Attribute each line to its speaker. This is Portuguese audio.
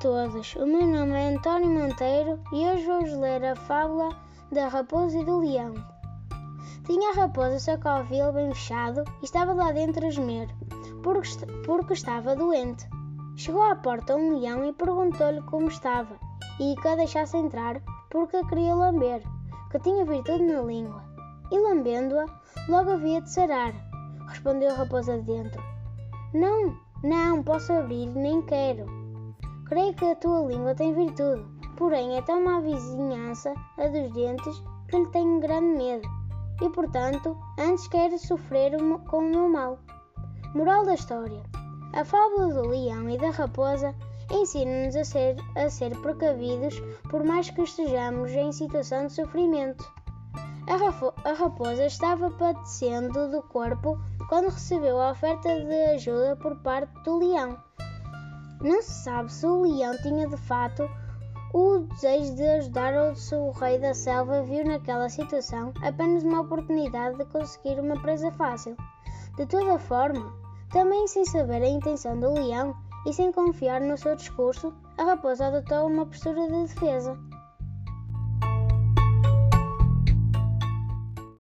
Speaker 1: todos, o meu nome é António Monteiro e hoje vou-vos ler a fábula da raposa e do leão. Tinha a raposa o seu covil bem fechado e estava lá dentro a gemer, porque, porque estava doente. Chegou à porta um leão e perguntou-lhe como estava e que a deixasse entrar, porque a queria lamber, que tinha virtude na língua. E lambendo-a, logo havia de sarar. Respondeu a raposa de dentro: Não, não, posso abrir, nem quero. Creio que a tua língua tem virtude, porém é tão má vizinhança a dos dentes que lhe tenho grande medo, e portanto antes quero sofrer com o meu mal. Moral da história: A fábula do leão e da raposa ensina-nos a ser, a ser precavidos por mais que estejamos em situação de sofrimento. A, raposa estava padecendo do corpo quando recebeu a oferta de ajuda por parte do leão. Não se sabe se o leão tinha de fato o desejo de ajudar ou se o rei da selva viu naquela situação apenas uma oportunidade de conseguir uma presa fácil. De toda forma, também sem saber a intenção do leão e sem confiar no seu discurso, a raposa adotou uma postura de defesa.